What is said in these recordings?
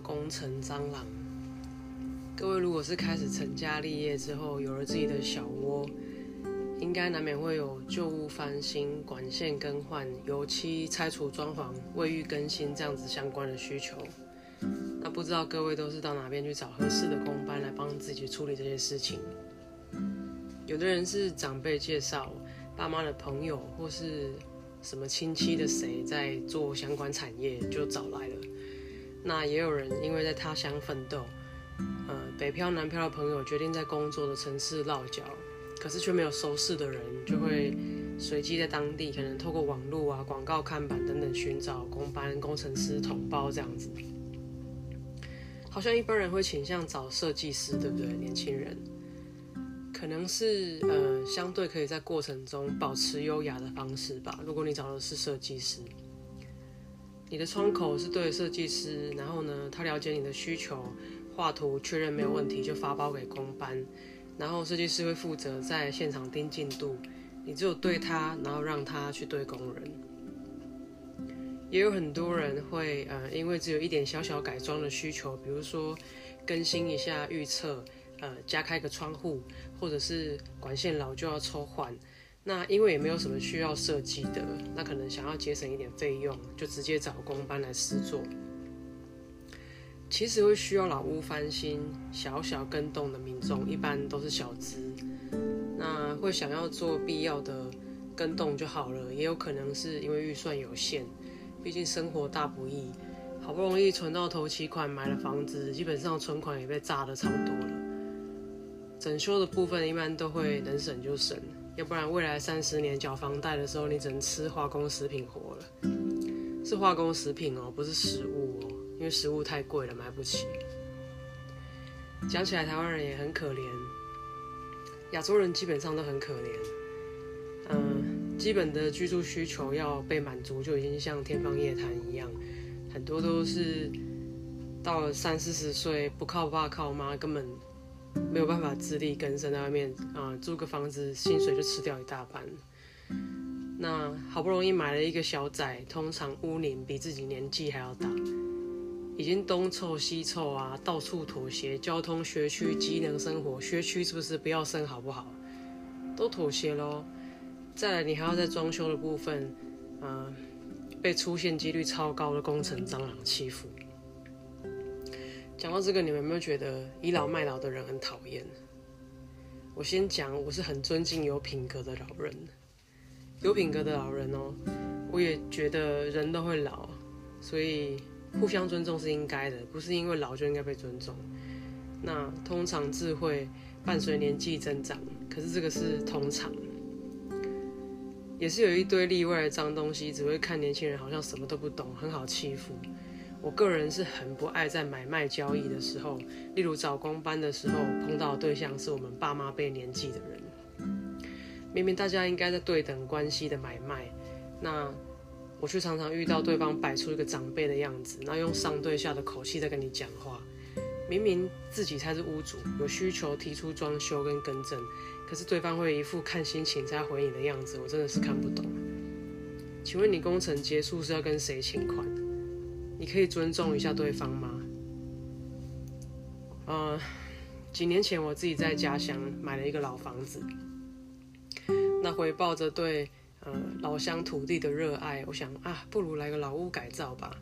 工程蟑螂。各位如果是开始成家立业之后，有了自己的小窝，应该难免会有旧屋翻新、管线更换、油漆拆除、装潢、卫浴更新这样子相关的需求。那不知道各位都是到哪边去找合适的工班来帮自己处理这些事情？有的人是长辈介绍、爸妈的朋友或是。什么亲戚的谁在做相关产业就找来了，那也有人因为在他乡奋斗，呃，北漂南漂的朋友决定在工作的城市落脚，可是却没有熟识的人，就会随机在当地可能透过网络啊、广告看板等等寻找工班工程师同胞这样子，好像一般人会倾向找设计师，对不对？年轻人。可能是呃，相对可以在过程中保持优雅的方式吧。如果你找的是设计师，你的窗口是对设计师，然后呢，他了解你的需求，画图确认没有问题就发包给工班，然后设计师会负责在现场盯进度，你只有对他，然后让他去对工人。也有很多人会呃，因为只有一点小小改装的需求，比如说更新一下预测。呃，加开个窗户，或者是管线老就要抽换，那因为也没有什么需要设计的，那可能想要节省一点费用，就直接找工班来施作。其实会需要老屋翻新、小小更动的民众，一般都是小资，那会想要做必要的更动就好了，也有可能是因为预算有限，毕竟生活大不易，好不容易存到头期款买了房子，基本上存款也被炸的差不多了。整修的部分一般都会能省就省，要不然未来三十年缴房贷的时候，你只能吃化工食品活了。是化工食品哦，不是食物哦，因为食物太贵了，买不起。讲起来，台湾人也很可怜，亚洲人基本上都很可怜。嗯，基本的居住需求要被满足，就已经像天方夜谭一样，很多都是到了三四十岁，不靠爸靠妈，根本。没有办法自力更生，在外面啊租个房子，薪水就吃掉一大半。那好不容易买了一个小仔，通常屋龄比自己年纪还要大，已经东凑西凑啊，到处妥协，交通、学区、机能生活，学区是不是不要生好不好？都妥协喽。再来，你还要在装修的部分，嗯，被出现几率超高的工程蟑螂欺负。讲到这个，你们有没有觉得倚老卖老的人很讨厌？我先讲，我是很尊敬有品格的老人，有品格的老人哦。我也觉得人都会老，所以互相尊重是应该的，不是因为老就应该被尊重。那通常智慧伴随年纪增长，可是这个是通常，也是有一堆例外的脏东西，只会看年轻人好像什么都不懂，很好欺负。我个人是很不爱在买卖交易的时候，例如找工班的时候碰到对象是我们爸妈辈年纪的人。明明大家应该在对等关系的买卖，那我却常常遇到对方摆出一个长辈的样子，然后用上对下的口气在跟你讲话。明明自己才是屋主，有需求提出装修跟更正，可是对方会一副看心情才回你的样子，我真的是看不懂。请问你工程结束是要跟谁请款？你可以尊重一下对方吗？呃，几年前我自己在家乡买了一个老房子，那回报着对呃老乡土地的热爱，我想啊，不如来个老屋改造吧，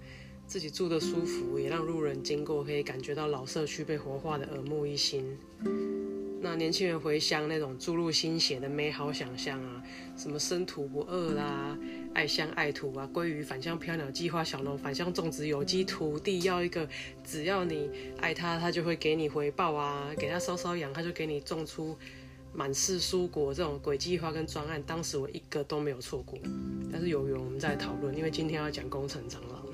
自己住的舒服，也让路人经过可以感觉到老社区被活化的耳目一新。那年轻人回乡那种注入心血的美好想象啊，什么生土不饿啦，爱乡爱土啊，鲑鱼返乡飘鸟计划，小农返乡种植有机土地，要一个只要你爱他，他就会给你回报啊，给他稍稍养，他就给你种出满是蔬果这种鬼计划跟专案，当时我一个都没有错过。但是有缘我们再讨论，因为今天要讲工程蟑螂。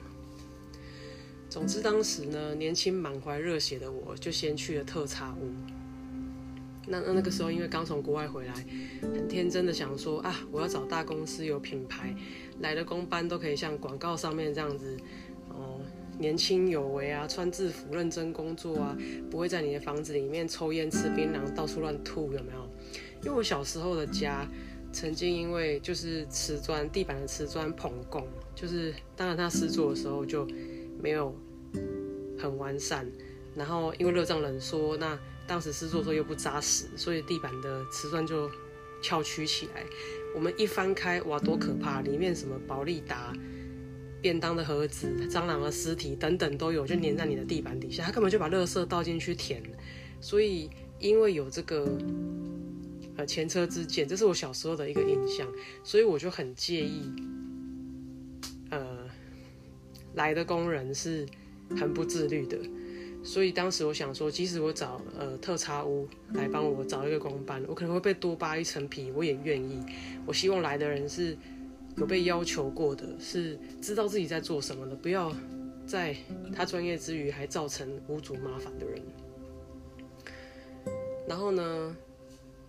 总之，当时呢，年轻满怀热血的我，就先去了特茶屋。那那那个时候，因为刚从国外回来，很天真的想说啊，我要找大公司有品牌，来的工班都可以像广告上面这样子，哦，年轻有为啊，穿制服认真工作啊，不会在你的房子里面抽烟吃槟榔，到处乱吐，有没有？因为我小时候的家，曾经因为就是瓷砖地板的瓷砖捧供，就是当然他施作的时候就没有很完善，然后因为热胀冷缩，那。当时施作时候又不扎实，所以地板的瓷砖就翘曲起来。我们一翻开，哇，多可怕！里面什么宝利达、便当的盒子、蟑螂的尸体等等都有，就粘在你的地板底下。他根本就把垃圾倒进去填。所以因为有这个呃前车之鉴，这是我小时候的一个印象，所以我就很介意，呃，来的工人是很不自律的。所以当时我想说，即使我找呃特差屋来帮我找一个工班，我可能会被多扒一层皮，我也愿意。我希望来的人是有被要求过的，是知道自己在做什么的，不要在他专业之余还造成无主麻烦的人。然后呢？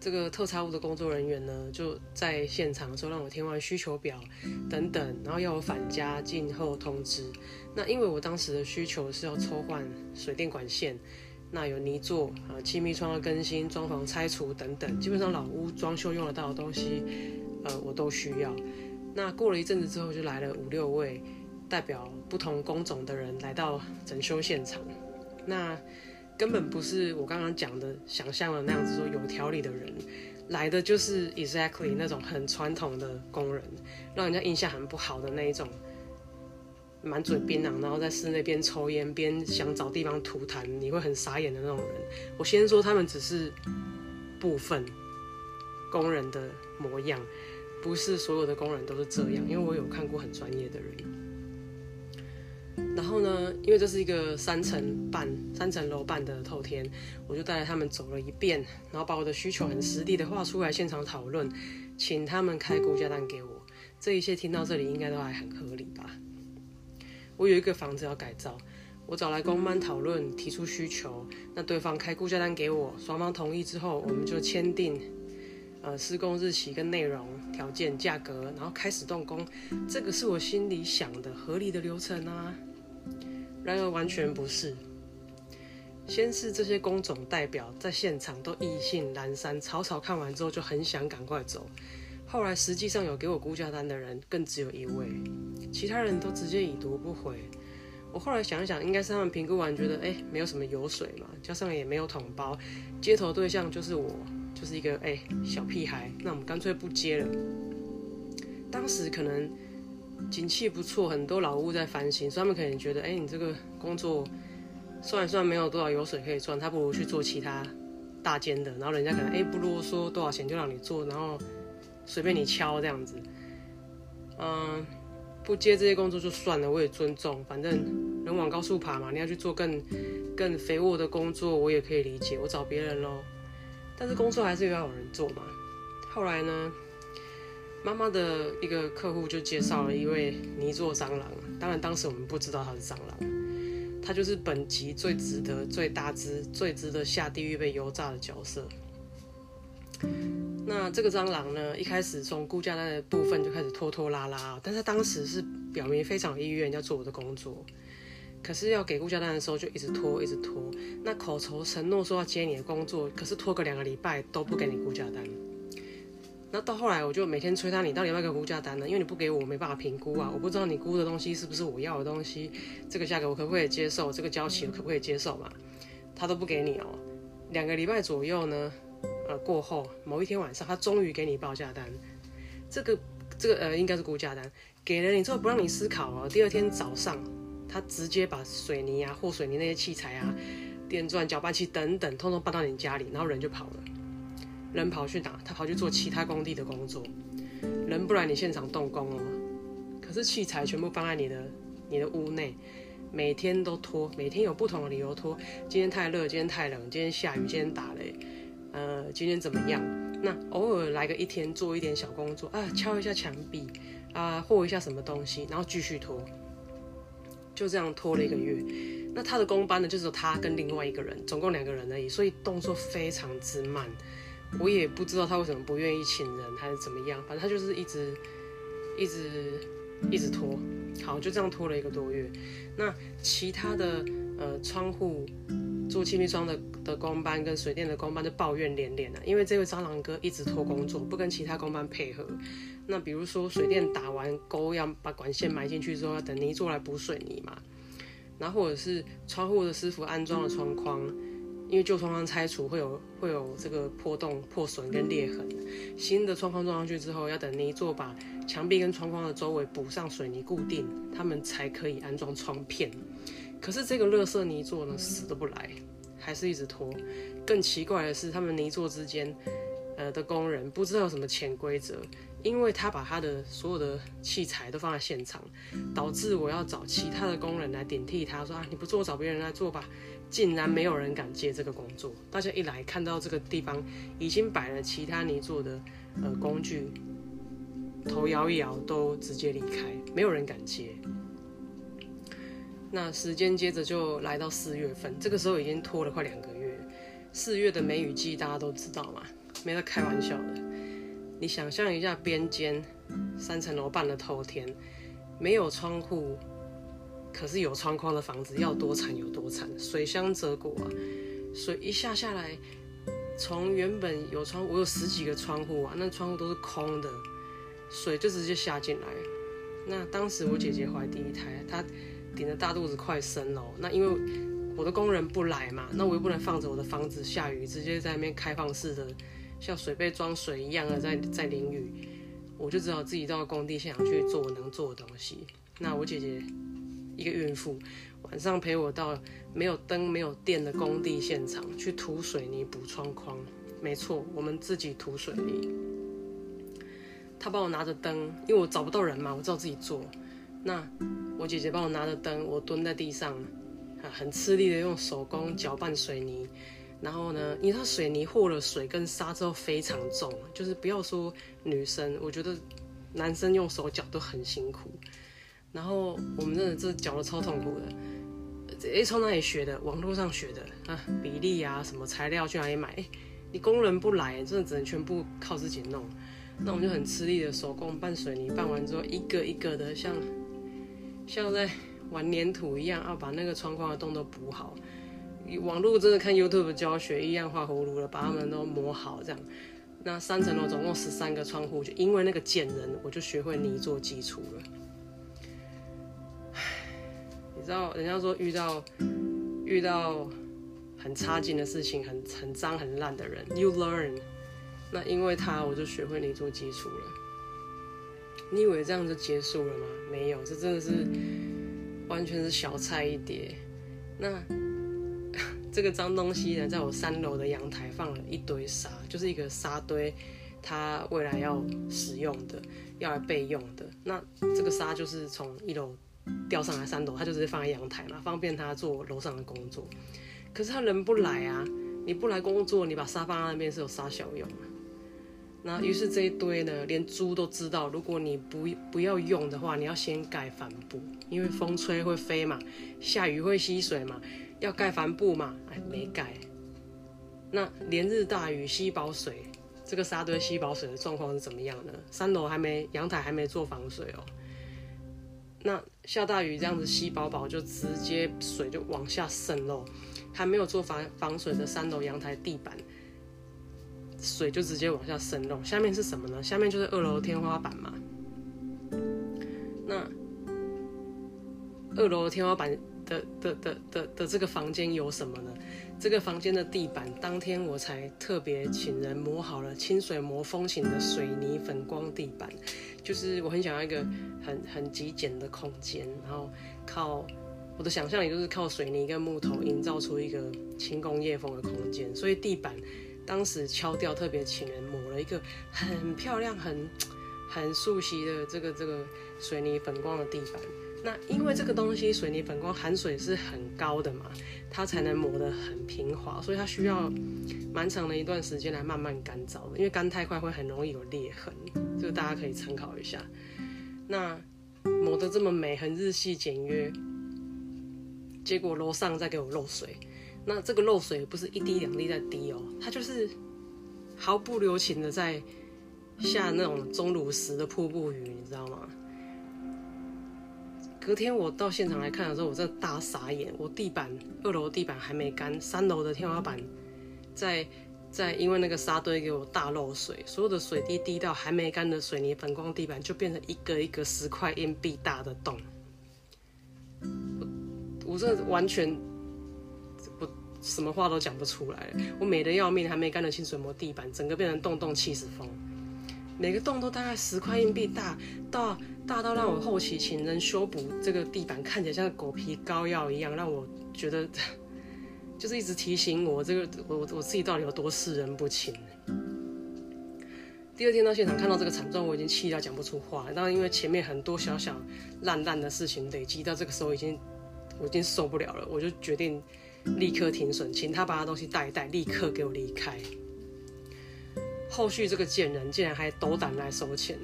这个特差屋的工作人员呢，就在现场说让我填完需求表等等，然后要我返家静候通知。那因为我当时的需求是要抽换水电管线，那有泥做啊、气密窗的更新、装潢拆除等等，基本上老屋装修用得到的东西，呃，我都需要。那过了一阵子之后，就来了五六位代表不同工种的人来到整修现场。那根本不是我刚刚讲的想象的那样子，说有条理的人来的就是 exactly 那种很传统的工人，让人家印象很不好的那一种，满嘴槟榔，然后在室内边抽烟边想找地方吐痰，你会很傻眼的那种人。我先说他们只是部分工人的模样，不是所有的工人都是这样，因为我有看过很专业的人。然后呢，因为这是一个三层半、三层楼半的透天，我就带着他们走了一遍，然后把我的需求很实地的画出来，现场讨论，请他们开估价单给我。这一切听到这里应该都还很合理吧？我有一个房子要改造，我找来公班讨论，提出需求，那对方开估价单给我，双方同意之后，我们就签订，呃，施工日期跟内容条件、价格，然后开始动工。这个是我心里想的合理的流程啊。然而完全不是。先是这些工种代表在现场都意兴阑珊，草草看完之后就很想赶快走。后来实际上有给我估价单的人更只有一位，其他人都直接已读不回。我后来想一想，应该是他们评估完觉得，哎，没有什么油水嘛，加上也没有桶包，接头对象就是我，就是一个哎小屁孩，那我们干脆不接了。当时可能。景气不错，很多老屋在翻新，所以他们可能觉得，哎，你这个工作算一算没有多少油水可以赚，他不如去做其他大间的，然后人家可能哎不啰嗦，多少钱就让你做，然后随便你敲这样子。嗯，不接这些工作就算了，我也尊重，反正人往高处爬嘛，你要去做更更肥沃的工作，我也可以理解，我找别人喽。但是工作还是要有人做嘛。后来呢？妈妈的一个客户就介绍了一位泥做蟑螂，当然当时我们不知道他是蟑螂，他就是本集最值得、最大只、最值得下地狱被油炸的角色。那这个蟑螂呢，一开始从估价单的部分就开始拖拖拉拉，但是当时是表明非常意愿要做我的工作，可是要给估价单的时候就一直拖，一直拖。那口头承诺说要接你的工作，可是拖个两个礼拜都不给你估价单。那到后来，我就每天催他，你到底要不要给估价单呢？因为你不给我，我没办法评估啊，我不知道你估的东西是不是我要的东西，这个价格我可不可以接受？这个交期我可不可以接受嘛？他都不给你哦。两个礼拜左右呢，呃，过后某一天晚上，他终于给你报价单。这个这个呃，应该是估价单，给了你之后不让你思考哦。第二天早上，他直接把水泥啊、或水泥那些器材啊、电钻、搅拌器等等，通通搬到你家里，然后人就跑了。人跑去哪？他跑去做其他工地的工作。人不来你现场动工哦。可是器材全部放在你的你的屋内，每天都拖，每天有不同的理由拖。今天太热，今天太冷，今天下雨，今天打雷，呃，今天怎么样？那偶尔来个一天做一点小工作啊，敲一下墙壁啊，或一下什么东西，然后继续拖。就这样拖了一个月。那他的工班呢，就是他跟另外一个人，总共两个人而已，所以动作非常之慢。我也不知道他为什么不愿意请人，还是怎么样，反正他就是一直一直一直拖。好，就这样拖了一个多月。那其他的呃窗户做气密窗的的工班跟水电的工班就抱怨连连啊，因为这位蟑螂哥一直拖工作，不跟其他工班配合。那比如说水电打完沟要把管线埋进去之后，要等泥做来补水泥嘛。然后或者是窗户的师傅安装了窗框，因为旧窗框拆除会有会有这个破洞、破损跟裂痕，新的窗框装上去之后，要等泥做把墙壁跟窗框的周围补上水泥固定，他们才可以安装窗片。可是这个乐色泥做呢，死都不来，还是一直拖。更奇怪的是，他们泥做之间，呃的工人不知道有什么潜规则。因为他把他的所有的器材都放在现场，导致我要找其他的工人来顶替他。说啊，你不做，找别人来做吧。竟然没有人敢接这个工作。大家一来看到这个地方已经摆了其他泥做的呃工具，头摇一摇，都直接离开，没有人敢接。那时间接着就来到四月份，这个时候已经拖了快两个月。四月的梅雨季大家都知道嘛，没在开玩笑的。你想象一下，边间三层楼半的透天，没有窗户，可是有窗框的房子要多惨有多惨，水乡泽国啊！水一下下来，从原本有窗，我有十几个窗户啊，那窗户都是空的，水就直接下进来。那当时我姐姐怀第一胎，她顶着大肚子快生了，那因为我的工人不来嘛，那我又不能放着我的房子下雨，直接在那边开放式的。像水杯装水一样的在在淋雨，我就只好自己到工地现场去做我能做的东西。那我姐姐一个孕妇，晚上陪我到没有灯没有电的工地现场去涂水泥补窗框。没错，我们自己涂水泥。她帮我拿着灯，因为我找不到人嘛，我只好自己做。那我姐姐帮我拿着灯，我蹲在地上，很吃力的用手工搅拌水泥。然后呢？你知道水泥和了水跟沙之后非常重，就是不要说女生，我觉得男生用手搅都很辛苦。然后我们真的这搅的超痛苦的。诶，从哪里学的？网络上学的啊，比例啊，什么材料去哪里买？你工人不来，真的只能全部靠自己弄。那我们就很吃力的手工拌水泥，拌完之后一个一个的像像在玩粘土一样，啊把那个窗框的洞都补好。网络真的看 YouTube 教学一样画葫芦了，把它们都磨好这样。那三层楼总共十三个窗户，就因为那个贱人，我就学会泥做基础了。你知道人家说遇到遇到很差劲的事情，很很脏很烂的人，You learn。那因为他，我就学会你做基础了。你以为这样就结束了吗？没有，这真的是完全是小菜一碟。那。这个脏东西呢，在我三楼的阳台放了一堆沙，就是一个沙堆，它未来要使用的，要来备用的。那这个沙就是从一楼吊上来三楼，它就直接放在阳台嘛，方便他做楼上的工作。可是他人不来啊，你不来工作，你把沙放在那边是有沙小用啊？那于是这一堆呢，连猪都知道，如果你不不要用的话，你要先盖帆布，因为风吹会飞嘛，下雨会吸水嘛。要盖帆布嘛？哎，没盖。那连日大雨吸饱水，这个沙堆吸饱水的状况是怎么样呢？三楼还没阳台还没做防水哦。那下大雨这样子吸饱饱，就直接水就往下渗漏。还没有做防防水的三楼阳台地板，水就直接往下渗漏。下面是什么呢？下面就是二楼天花板嘛。那二楼天花板。的的的的的这个房间有什么呢？这个房间的地板，当天我才特别请人磨好了清水磨风琴的水泥粉光地板，就是我很想要一个很很极简的空间，然后靠我的想象也就是靠水泥跟木头营造出一个轻工业风的空间，所以地板当时敲掉特别请人抹了一个很漂亮很很熟悉的这个这个水泥粉光的地板。那因为这个东西水泥粉光含水是很高的嘛，它才能磨得很平滑，所以它需要蛮长的一段时间来慢慢干燥的。因为干太快会很容易有裂痕，这个大家可以参考一下。那磨得这么美，很日系简约，结果楼上在给我漏水，那这个漏水不是一滴两滴在滴哦，它就是毫不留情的在下那种钟乳石的瀑布雨，你知道吗？隔天我到现场来看的时候，我真的大傻眼，我地板二楼地板还没干，三楼的天花板在在因为那个沙堆给我大漏水，所有的水滴滴到还没干的水泥粉光地板，就变成一个一个十块硬币大的洞。我我这完全我什么话都讲不出来，我美的要命，还没干的清水膜地板，整个变成洞洞气死风，每个洞都大概十块硬币大，到大到让我后期请人修补这个地板，看起来像狗皮膏药一样，让我觉得。就是一直提醒我，这个我我自己到底有多视人不清。第二天到现场看到这个惨状，我已经气到讲不出话。然因为前面很多小小烂烂的事情累积到这个时候，已经我已经受不了了，我就决定立刻停损，请他把他东西带一带，立刻给我离开。后续这个贱人竟然还斗胆来收钱，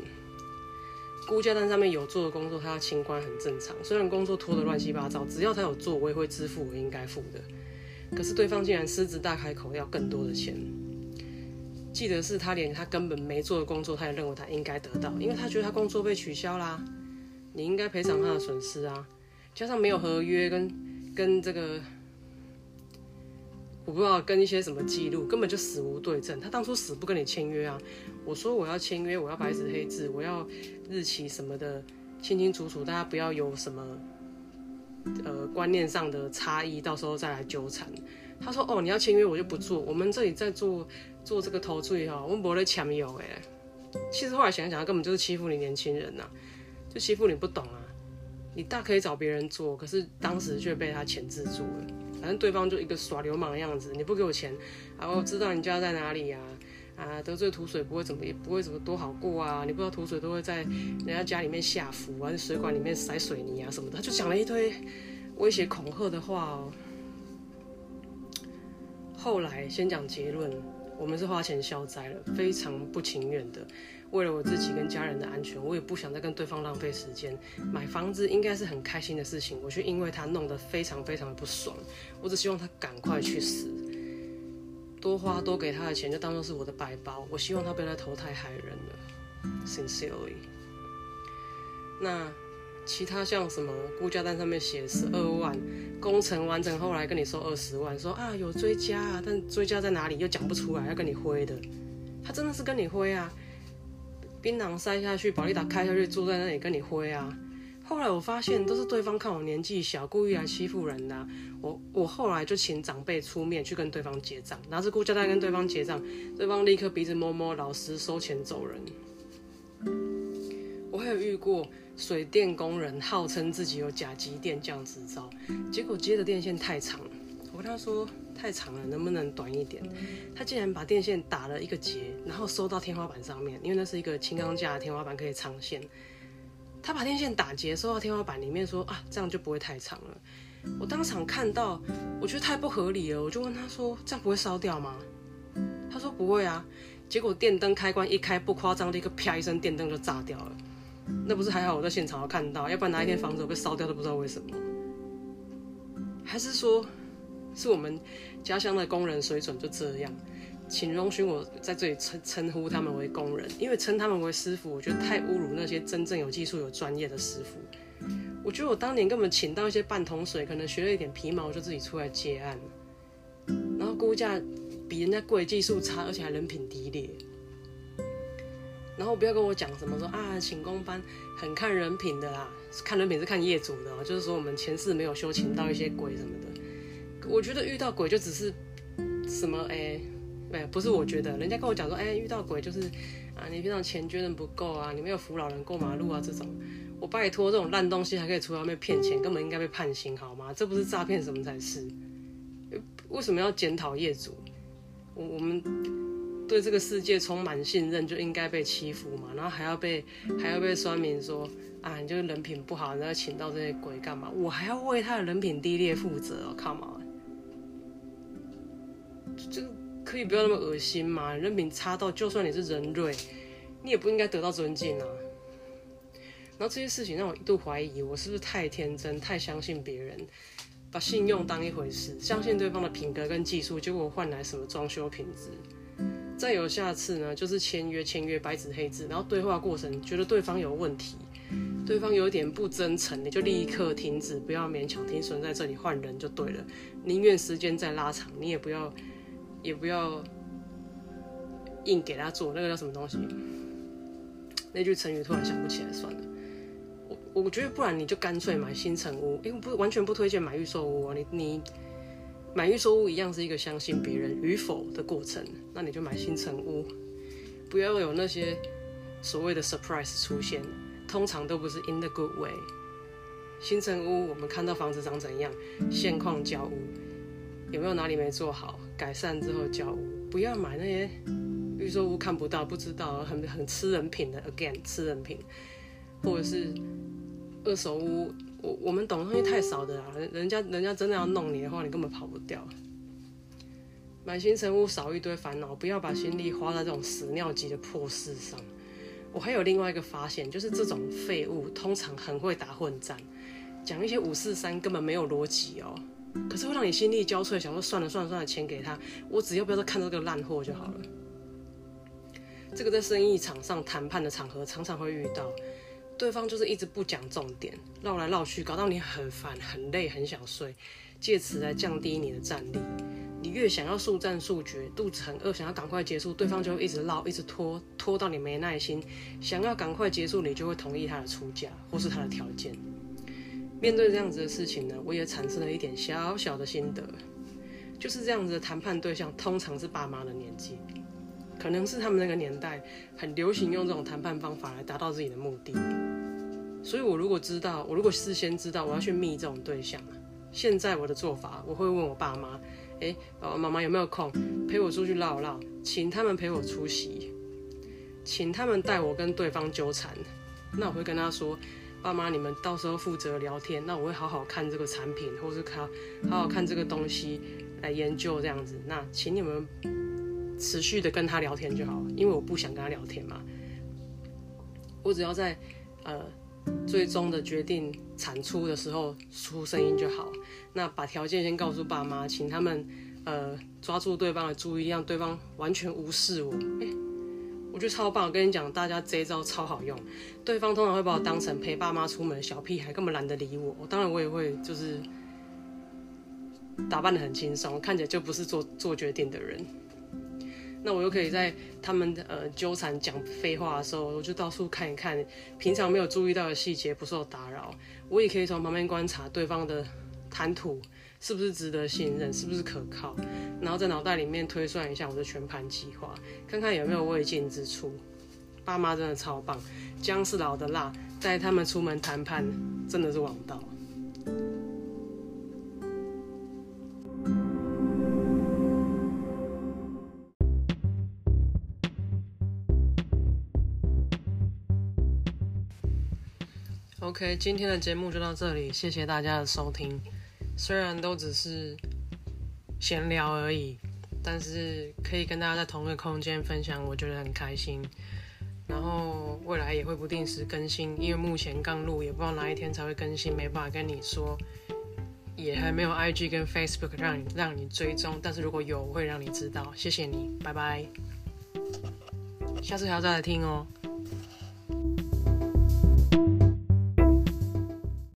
估价单上面有做的工作，他要清关很正常。虽然工作拖得乱七八糟，只要他有做，我也会支付我应该付的。可是对方竟然狮子大开口要更多的钱，记得是他连他根本没做的工作，他也认为他应该得到，因为他觉得他工作被取消啦，你应该赔偿他的损失啊，加上没有合约跟跟这个，我不知道跟一些什么记录，根本就死无对证。他当初死不跟你签约啊，我说我要签约，我要白纸黑字，我要日期什么的清清楚楚，大家不要有什么。呃，观念上的差异，到时候再来纠缠。他说：“哦，你要签约，我就不做。我们这里在做做这个投资哈，我们不会抢有哎。其实后来想想，他根本就是欺负你年轻人呐，就欺负你不懂啊。你大可以找别人做，可是当时却被他钳制住了。反正对方就一个耍流氓的样子，你不给我钱，然后知道你家在哪里呀？啊，得罪土水不会怎么也不会怎么多好过啊。你不知道土水都会在人家家里面下符啊，水管里面塞水泥啊什么的，他就讲了一堆威胁恐吓的话哦。后来先讲结论，我们是花钱消灾了，非常不情愿的。为了我自己跟家人的安全，我也不想再跟对方浪费时间。买房子应该是很开心的事情，我却因为他弄得非常非常的不爽。我只希望他赶快去死。多花多给他的钱就当做是我的白包，我希望他不要再投胎害人了，sincerely。那其他像什么估价单上面写十二万，工程完成后来跟你收二十万，说啊有追加啊，但追加在哪里又讲不出来，要跟你挥的，他真的是跟你挥啊，槟榔塞下去，保利达开下去，坐在那里跟你挥啊。后来我发现都是对方看我年纪小，故意来欺负人的。我我后来就请长辈出面去跟对方结账，拿着估价单跟对方结账，对方立刻鼻子摸摸，老实收钱走人。我还有遇过水电工人号称自己有甲级电匠执照，结果接的电线太长，我跟他说太长了，能不能短一点？他竟然把电线打了一个结，然后收到天花板上面，因为那是一个轻钢架的天花板，可以长线。他把电线打结，收到天花板里面，说啊，这样就不会太长了。我当场看到，我觉得太不合理了，我就问他说，这样不会烧掉吗？他说不会啊。结果电灯开关一开，不夸张的一个啪一声，电灯就炸掉了。那不是还好我在现场看到，要不然哪一天房子被烧掉都不知道为什么。还是说，是我们家乡的工人水准就这样？请容许我在这里称称呼他们为工人，因为称他们为师傅，我觉得太侮辱那些真正有技术、有专业的师傅。我觉得我当年根本请到一些半桶水，可能学了一点皮毛就自己出来接案，然后估价比人家贵，技术差，而且还人品低劣。然后不要跟我讲什么说啊，请工班很看人品的啦，看人品是看业主的，就是说我们前世没有修请到一些鬼什么的。我觉得遇到鬼就只是什么哎。哎，不是我觉得，人家跟我讲说，哎，遇到鬼就是啊，你平常钱捐的不够啊，你没有扶老人过马路啊，这种，我拜托，这种烂东西还可以出外面骗钱，根本应该被判刑，好吗？这不是诈骗什么才是？为什么要检讨业主？我我们对这个世界充满信任，就应该被欺负嘛？然后还要被还要被酸民说啊，你就是人品不好，然后请到这些鬼干嘛？我还要为他的人品低劣负责？Come on，这个。可以不要那么恶心嘛？人品差到，就算你是人瑞，你也不应该得到尊敬啊。然后这些事情让我一度怀疑，我是不是太天真、太相信别人？把信用当一回事，相信对方的品格跟技术，结果换来什么装修品质？再有下次呢，就是签约签约白纸黑字，然后对话过程觉得对方有问题，对方有点不真诚，你就立刻停止，不要勉强停损在这里换人就对了，宁愿时间再拉长，你也不要也不要硬给他做那个叫什么东西？那句成语突然想不起来，算了。我我觉得不然你就干脆买新城屋，因为不完全不推荐买预售屋啊。你你买预售屋一样是一个相信别人与否的过程，那你就买新城屋，不要有那些所谓的 surprise 出现，通常都不是 in the good way。新城屋我们看到房子长怎样，现况交屋，有没有哪里没做好，改善之后交屋，不要买那些预售屋看不到不知道很很吃人品的 again 吃人品，或者是。二手屋，我我们懂的东西太少的啦，人家人家真的要弄你的话，你根本跑不掉。买新成屋少一堆烦恼，不要把心力花在这种屎尿级的破事上。我还有另外一个发现，就是这种废物通常很会打混战，讲一些五四三根本没有逻辑哦，可是会让你心力交瘁，想说算了算了算了，钱给他，我只要不要再看到这个烂货就好了。这个在生意场上谈判的场合常常会遇到。对方就是一直不讲重点，绕来绕去，搞到你很烦、很累、很想睡，借此来降低你的战力。你越想要速战速决，肚子很饿，想要赶快结束，对方就会一直唠、一直拖，拖到你没耐心，想要赶快结束，你就会同意他的出价或是他的条件。面对这样子的事情呢，我也产生了一点小小的心得，就是这样子的谈判对象通常是爸妈的年纪。可能是他们那个年代很流行用这种谈判方法来达到自己的目的，所以我如果知道，我如果事先知道我要去觅这种对象，现在我的做法，我会问我爸妈，哎，爸爸妈妈有没有空陪我出去唠唠，请他们陪我出席，请他们带我跟对方纠缠，那我会跟他说，爸妈你们到时候负责聊天，那我会好好看这个产品，或是看好好看这个东西来研究这样子，那请你们。持续的跟他聊天就好，因为我不想跟他聊天嘛。我只要在呃最终的决定产出的时候出声音就好。那把条件先告诉爸妈，请他们呃抓住对方的注意，让对方完全无视我。我觉得超棒！我跟你讲，大家这一招超好用。对方通常会把我当成陪爸妈出门的小屁孩，根本懒得理我。当然我也会就是打扮的很轻松，看起来就不是做做决定的人。那我又可以在他们呃纠缠讲废话的时候，我就到处看一看，平常没有注意到的细节不受打扰。我也可以从旁边观察对方的谈吐是不是值得信任，是不是可靠，然后在脑袋里面推算一下我的全盘计划，看看有没有未尽之处。爸妈真的超棒，姜是老的辣，带他们出门谈判真的是王道。OK，今天的节目就到这里，谢谢大家的收听。虽然都只是闲聊而已，但是可以跟大家在同一个空间分享，我觉得很开心。然后未来也会不定时更新，因为目前刚录，也不知道哪一天才会更新，没办法跟你说，也还没有 IG 跟 Facebook 让你让你追踪。但是如果有，我会让你知道。谢谢你，拜拜。下次还要再来听哦。